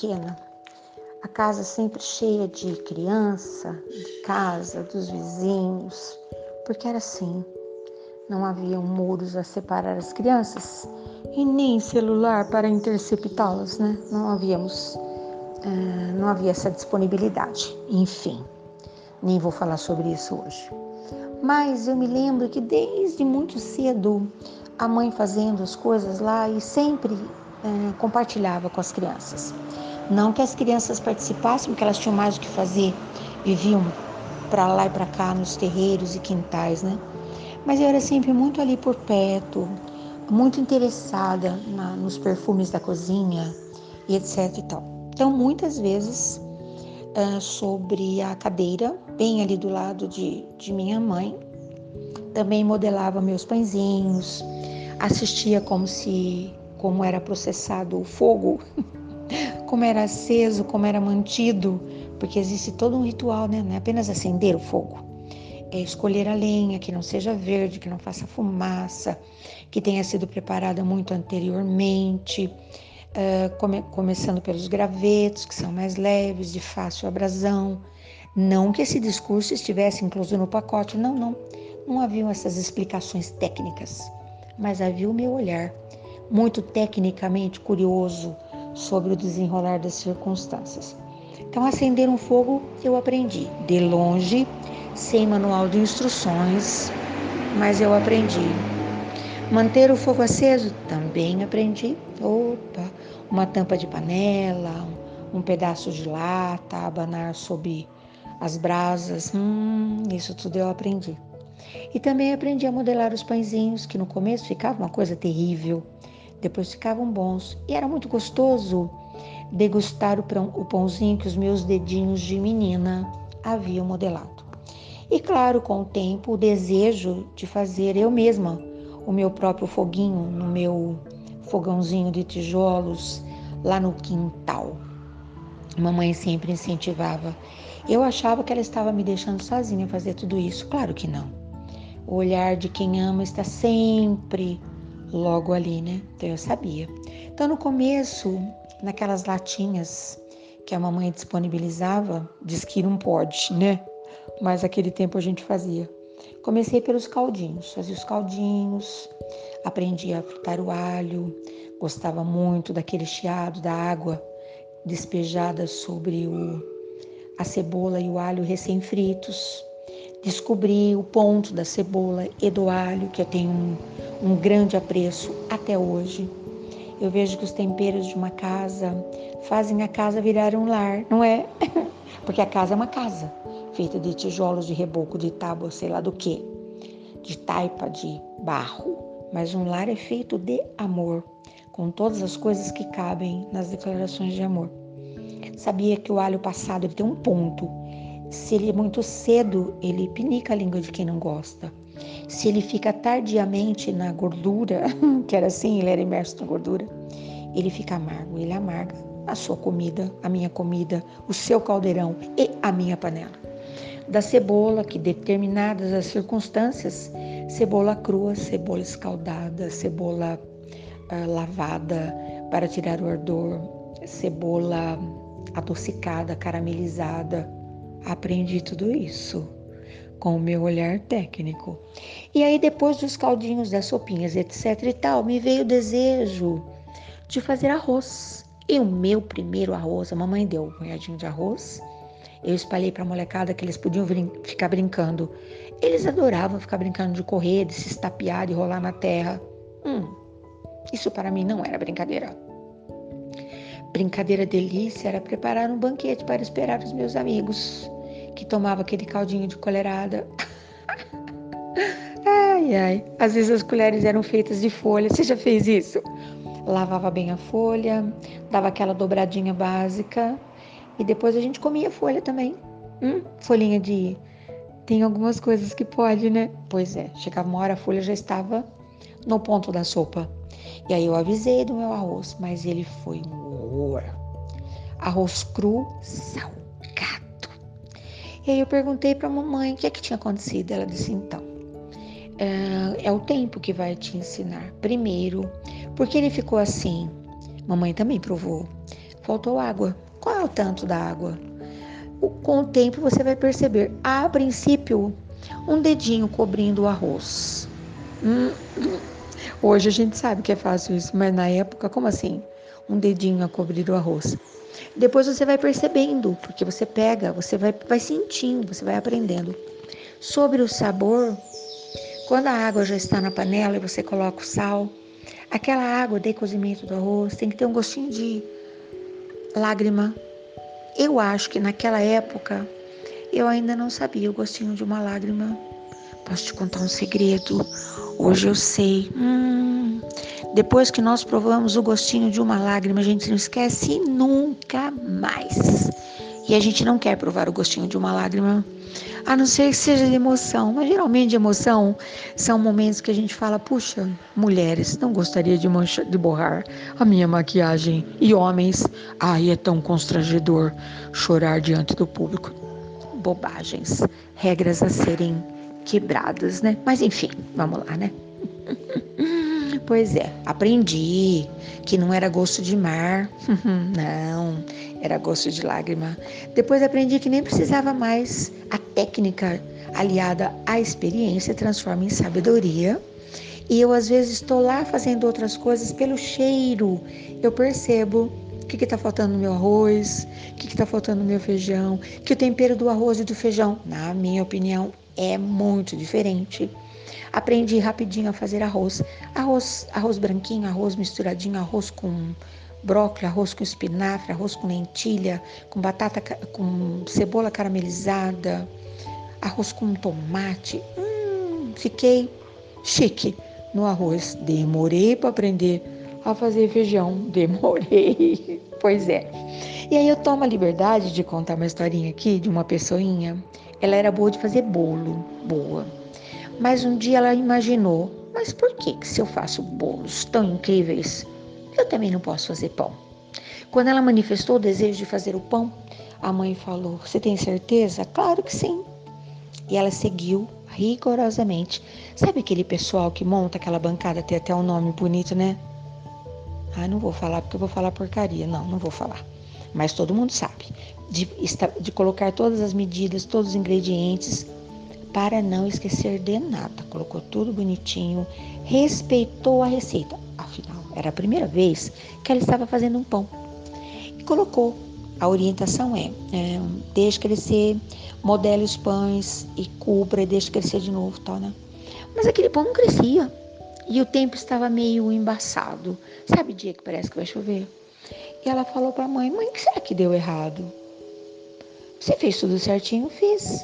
pequena, a casa sempre cheia de criança, de casa, dos vizinhos, porque era assim. Não havia muros a separar as crianças e nem celular para interceptá-las, né? Não havíamos, uh, não havia essa disponibilidade. Enfim, nem vou falar sobre isso hoje. Mas eu me lembro que desde muito cedo a mãe fazendo as coisas lá e sempre uh, compartilhava com as crianças. Não que as crianças participassem, porque elas tinham mais o que fazer, viviam para lá e para cá nos terreiros e quintais, né? Mas eu era sempre muito ali por perto, muito interessada na, nos perfumes da cozinha e etc e tal. Então, muitas vezes, sobre a cadeira, bem ali do lado de, de minha mãe, também modelava meus pãezinhos, assistia como se como era processado o fogo como era aceso, como era mantido, porque existe todo um ritual, né? Não é apenas acender o fogo. É escolher a lenha que não seja verde, que não faça fumaça, que tenha sido preparada muito anteriormente, uh, come, começando pelos gravetos, que são mais leves, de fácil abrasão. Não que esse discurso estivesse incluso no pacote, não, não. Não haviam essas explicações técnicas, mas havia o meu olhar, muito tecnicamente curioso, sobre o desenrolar das circunstâncias. Então, acender um fogo eu aprendi de longe, sem manual de instruções, mas eu aprendi. Manter o fogo aceso também aprendi. Opa, uma tampa de panela, um pedaço de lata, abanar sob as brasas, hum, isso tudo eu aprendi. E também aprendi a modelar os pãezinhos, que no começo ficava uma coisa terrível depois ficavam bons. E era muito gostoso degustar o, pão, o pãozinho que os meus dedinhos de menina haviam modelado. E claro, com o tempo, o desejo de fazer eu mesma o meu próprio foguinho no meu fogãozinho de tijolos lá no quintal. Mamãe sempre incentivava. Eu achava que ela estava me deixando sozinha fazer tudo isso. Claro que não. O olhar de quem ama está sempre logo ali, né? Então eu sabia. Então no começo, naquelas latinhas que a mamãe disponibilizava, diz que não pode, né? Mas aquele tempo a gente fazia. Comecei pelos caldinhos, fazia os caldinhos, aprendi a fritar o alho, gostava muito daquele chiado da água despejada sobre o, a cebola e o alho recém-fritos. Descobri o ponto da cebola e do alho, que eu tenho um, um grande apreço até hoje. Eu vejo que os temperos de uma casa fazem a casa virar um lar, não é? Porque a casa é uma casa, feita de tijolos, de reboco, de tábua, sei lá do que, de taipa, de barro. Mas um lar é feito de amor, com todas as coisas que cabem nas declarações de amor. Sabia que o alho passado ele tem um ponto. Se ele é muito cedo, ele pinica a língua de quem não gosta. Se ele fica tardiamente na gordura, que era assim, ele era imerso na gordura, ele fica amargo, ele amarga a sua comida, a minha comida, o seu caldeirão e a minha panela. Da cebola, que determinadas as circunstâncias, cebola crua, cebola escaldada, cebola uh, lavada para tirar o ardor, cebola adocicada, caramelizada. Aprendi tudo isso com o meu olhar técnico. E aí, depois dos caldinhos, das sopinhas, etc e tal, me veio o desejo de fazer arroz. E o meu primeiro arroz, a mamãe deu um punhadinho de arroz. Eu espalhei para a molecada que eles podiam brin ficar brincando. Eles adoravam ficar brincando de correr, de se estapear, de rolar na terra. Hum, isso para mim não era brincadeira. Brincadeira delícia era preparar um banquete para esperar os meus amigos que tomava aquele caldinho de colherada. ai, ai. Às vezes as colheres eram feitas de folha. Você já fez isso? Lavava bem a folha, dava aquela dobradinha básica e depois a gente comia folha também. Hum, folhinha de. Tem algumas coisas que pode, né? Pois é, chegava uma hora a folha já estava no ponto da sopa. E aí eu avisei do meu arroz, mas ele foi um horror. Arroz cru, sal e aí eu perguntei para a mamãe o que é que tinha acontecido. Ela disse: então, é, é o tempo que vai te ensinar. Primeiro, porque ele ficou assim. Mamãe também provou faltou água. Qual é o tanto da água? Com o tempo você vai perceber, a princípio, um dedinho cobrindo o arroz. Hum, hoje a gente sabe que é fácil isso, mas na época, como assim? Um dedinho a cobrir o arroz. Depois você vai percebendo, porque você pega, você vai, vai sentindo, você vai aprendendo. Sobre o sabor, quando a água já está na panela e você coloca o sal, aquela água de cozimento do arroz tem que ter um gostinho de lágrima. Eu acho que naquela época eu ainda não sabia o gostinho de uma lágrima. Posso te contar um segredo? Hoje eu sei. Hum, depois que nós provamos o gostinho de uma lágrima, a gente não esquece mais. E a gente não quer provar o gostinho de uma lágrima, a não ser que seja de emoção. Mas geralmente de emoção são momentos que a gente fala: puxa, mulheres, não gostaria de, mancha, de borrar a minha maquiagem. E homens, ai, é tão constrangedor chorar diante do público. Bobagens, regras a serem quebradas, né? Mas enfim, vamos lá, né? pois é, aprendi que não era gosto de mar, não, era gosto de lágrima. Depois aprendi que nem precisava mais. A técnica aliada à experiência transforma em sabedoria. E eu às vezes estou lá fazendo outras coisas pelo cheiro. Eu percebo o que está faltando no meu arroz, o que está faltando no meu feijão, que o tempero do arroz e do feijão, na minha opinião, é muito diferente. Aprendi rapidinho a fazer arroz. Arroz, arroz branquinho, arroz misturadinho, arroz com brócolis, arroz com espinafre, arroz com lentilha, com batata, com cebola caramelizada, arroz com tomate. Hum, fiquei chique no arroz. Demorei para aprender a fazer feijão, demorei. pois é. E aí eu tomo a liberdade de contar uma historinha aqui de uma pessoinha. Ela era boa de fazer bolo, boa. Mas um dia ela imaginou, mas por que, que se eu faço bolos tão incríveis, eu também não posso fazer pão. Quando ela manifestou o desejo de fazer o pão, a mãe falou: Você tem certeza? Claro que sim. E ela seguiu rigorosamente. Sabe aquele pessoal que monta aquela bancada, tem até um nome bonito, né? Ah, não vou falar porque eu vou falar porcaria. Não, não vou falar. Mas todo mundo sabe. De, de colocar todas as medidas, todos os ingredientes, para não esquecer de nada. Colocou tudo bonitinho, respeitou a receita. Afinal, era a primeira vez que ela estava fazendo um pão. E colocou. A orientação é, é deixe crescer, modele os pães e cubra e deixe crescer de novo, tal, né? Mas aquele pão não crescia. E o tempo estava meio embaçado. Sabe dia que parece que vai chover? E ela falou para a mãe: Mãe, o que será que deu errado? Você fez tudo certinho? Fiz.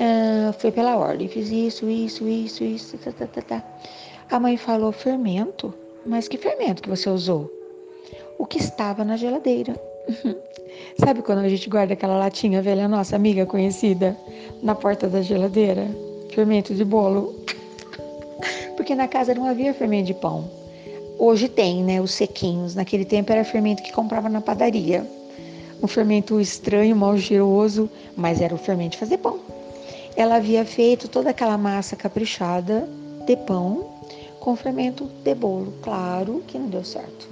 Ah, foi pela ordem. Fiz isso, isso, isso, isso. Tá, tá, tá, tá. A mãe falou: Fermento? Mas que fermento que você usou? O que estava na geladeira. Sabe quando a gente guarda aquela latinha velha nossa amiga conhecida na porta da geladeira? Fermento de bolo. Porque na casa não havia fermento de pão. Hoje tem, né? Os sequinhos. Naquele tempo era fermento que comprava na padaria. Um fermento estranho, mal cheiroso, mas era o fermento de fazer pão. Ela havia feito toda aquela massa caprichada de pão com fermento de bolo. Claro que não deu certo.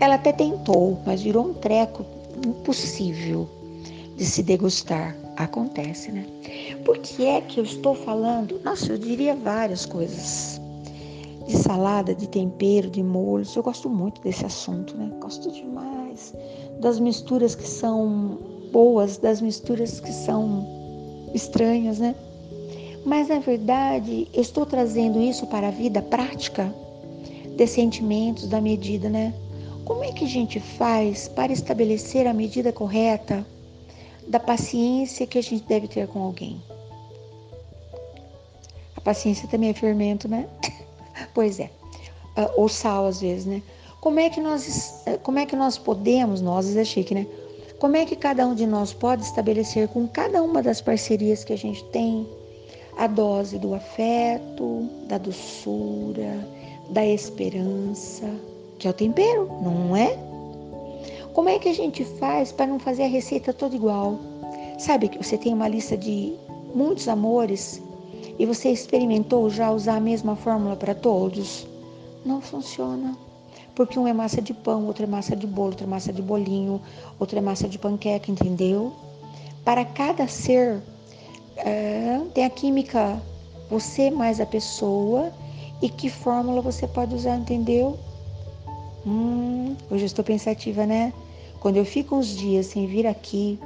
Ela até tentou, mas virou um treco impossível de se degustar. Acontece, né? Por que é que eu estou falando? Nossa, eu diria várias coisas. De salada, de tempero, de molhos. Eu gosto muito desse assunto, né? Gosto demais das misturas que são boas, das misturas que são estranhas, né? Mas na verdade, estou trazendo isso para a vida prática de sentimentos, da medida, né? Como é que a gente faz para estabelecer a medida correta da paciência que a gente deve ter com alguém? A paciência também é fermento, né? pois é. Ah, ou sal às vezes, né? Como é que nós, como é que nós podemos, nós é chique, né? Como é que cada um de nós pode estabelecer com cada uma das parcerias que a gente tem a dose do afeto, da doçura, da esperança, que é o tempero, não é? Como é que a gente faz para não fazer a receita toda igual? Sabe que você tem uma lista de muitos amores e você experimentou já usar a mesma fórmula para todos? Não funciona. Porque um é massa de pão, outro é massa de bolo, outro é massa de bolinho, outro é massa de panqueca, entendeu? Para cada ser é, tem a química, você mais a pessoa e que fórmula você pode usar, entendeu? Hum, hoje eu estou pensativa, né? Quando eu fico uns dias sem vir aqui,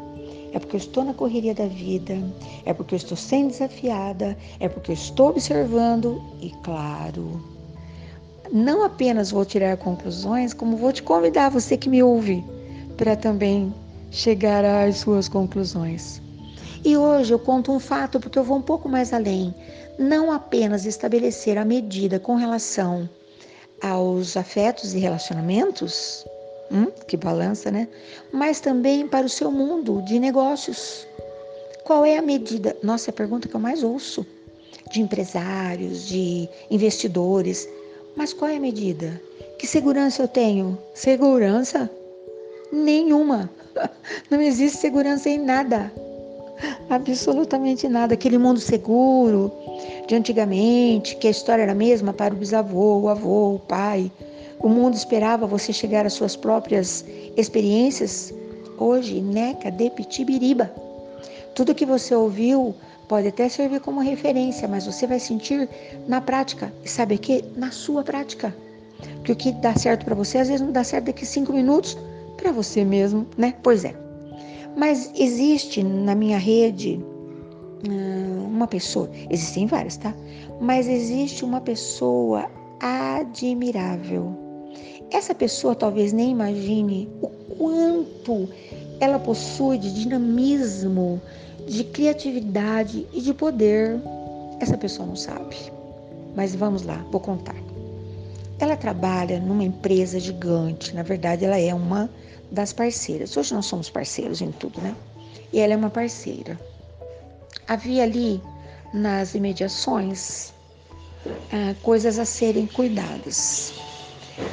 é porque eu estou na correria da vida, é porque eu estou sendo desafiada, é porque eu estou observando e, claro, não apenas vou tirar conclusões, como vou te convidar, você que me ouve, para também chegar às suas conclusões. E hoje eu conto um fato porque eu vou um pouco mais além. Não apenas estabelecer a medida com relação aos afetos e relacionamentos, hum, que balança, né? Mas também para o seu mundo de negócios. Qual é a medida? Nossa, é a pergunta que eu mais ouço de empresários, de investidores. Mas qual é a medida? Que segurança eu tenho? Segurança? Nenhuma. Não existe segurança em nada. Absolutamente nada. Aquele mundo seguro de antigamente, que a história era a mesma para o bisavô, o avô, o pai. O mundo esperava você chegar às suas próprias experiências. Hoje, neca de pitibiriba. Tudo que você ouviu pode até servir como referência, mas você vai sentir na prática. E sabe o que? Na sua prática. Porque o que dá certo para você, às vezes não dá certo daqui cinco minutos para você mesmo, né? Pois é. Mas existe na minha rede hum, uma pessoa, existem várias, tá? Mas existe uma pessoa admirável. Essa pessoa talvez nem imagine o quanto ela possui de dinamismo, de criatividade e de poder. Essa pessoa não sabe. Mas vamos lá, vou contar. Ela trabalha numa empresa gigante, na verdade, ela é uma das parceiras. Hoje nós somos parceiros em tudo, né? E ela é uma parceira. Havia ali nas imediações ah, coisas a serem cuidadas.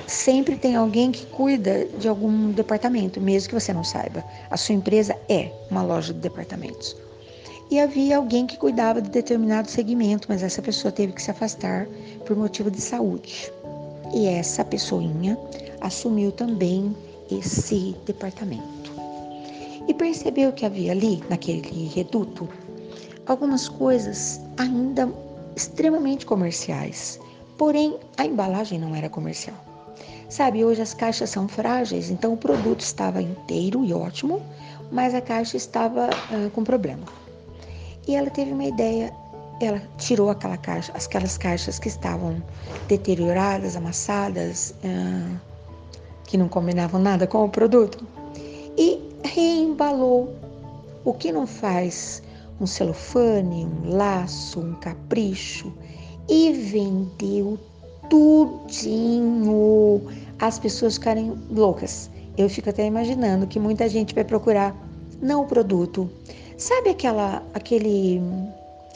Sempre tem alguém que cuida de algum departamento, mesmo que você não saiba. A sua empresa é uma loja de departamentos. E havia alguém que cuidava de determinado segmento, mas essa pessoa teve que se afastar por motivo de saúde. E essa pessoinha assumiu também esse departamento. E percebeu que havia ali, naquele reduto, algumas coisas ainda extremamente comerciais. Porém, a embalagem não era comercial. Sabe, hoje as caixas são frágeis, então o produto estava inteiro e ótimo, mas a caixa estava uh, com problema. E ela teve uma ideia, ela tirou aquela caixa, aquelas caixas que estavam deterioradas, amassadas, uh, que não combinavam nada com o produto, e reembalou. O que não faz um celofane, um laço, um capricho, e vendeu tudinho. As pessoas ficarem loucas. Eu fico até imaginando que muita gente vai procurar não o produto. Sabe aquela aquele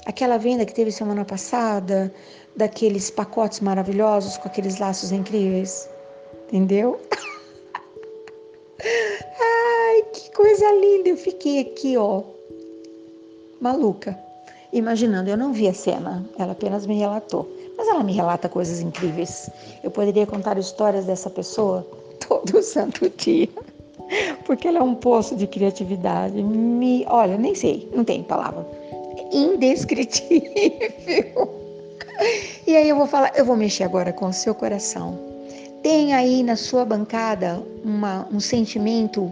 aquela venda que teve semana passada daqueles pacotes maravilhosos com aqueles laços incríveis? Entendeu? Ai, que coisa linda! Eu fiquei aqui, ó, maluca, imaginando. Eu não vi a cena, ela apenas me relatou. Mas ela me relata coisas incríveis. Eu poderia contar histórias dessa pessoa todo santo dia. Porque ela é um poço de criatividade. Me, olha, nem sei, não tem palavra. Indescritível. E aí eu vou falar, eu vou mexer agora com o seu coração. Tem aí na sua bancada uma, um sentimento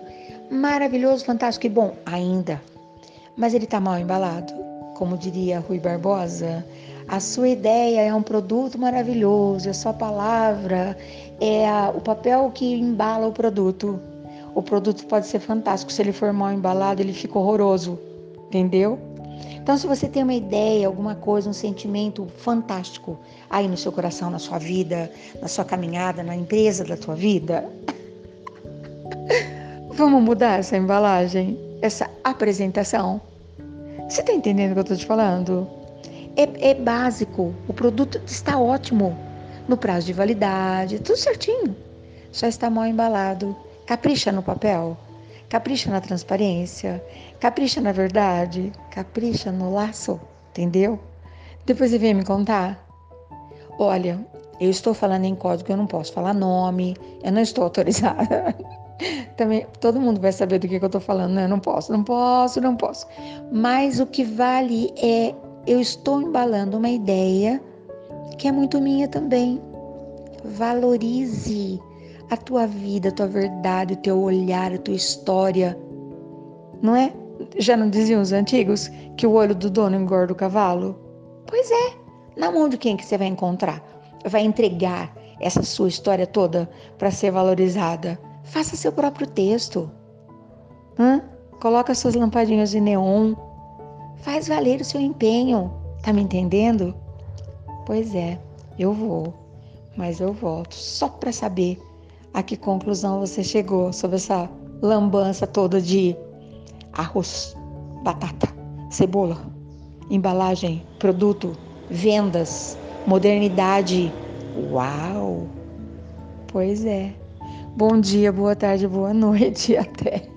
maravilhoso, fantástico e bom, ainda. Mas ele está mal embalado, como diria Rui Barbosa. A sua ideia é um produto maravilhoso, a sua palavra é a, o papel que embala o produto. O produto pode ser fantástico, se ele for mal embalado, ele fica horroroso, entendeu? Então, se você tem uma ideia, alguma coisa, um sentimento fantástico aí no seu coração, na sua vida, na sua caminhada, na empresa da tua vida, vamos mudar essa embalagem, essa apresentação. Você está entendendo o que eu estou te falando? É, é básico, o produto está ótimo, no prazo de validade, tudo certinho. Só está mal embalado. Capricha no papel. Capricha na transparência, capricha na verdade, capricha no laço, entendeu? Depois você vem me contar. Olha, Eu estou falando em código, eu não posso falar nome, eu não estou autorizada. Também todo mundo vai saber do que, que eu estou falando, né? Eu não posso, não posso, não posso. Mas o que vale é eu estou embalando uma ideia que é muito minha também. Valorize a tua vida, a tua verdade, o teu olhar, a tua história. Não é? Já não diziam os antigos que o olho do dono engorda o cavalo? Pois é. Na mão de quem que você vai encontrar? Vai entregar essa sua história toda para ser valorizada? Faça seu próprio texto. Hã? Coloca suas lampadinhas de neon. Faz valer o seu empenho. Tá me entendendo? Pois é, eu vou. Mas eu volto só para saber a que conclusão você chegou sobre essa lambança toda de arroz, batata, cebola, embalagem, produto, vendas, modernidade. Uau! Pois é. Bom dia, boa tarde, boa noite até.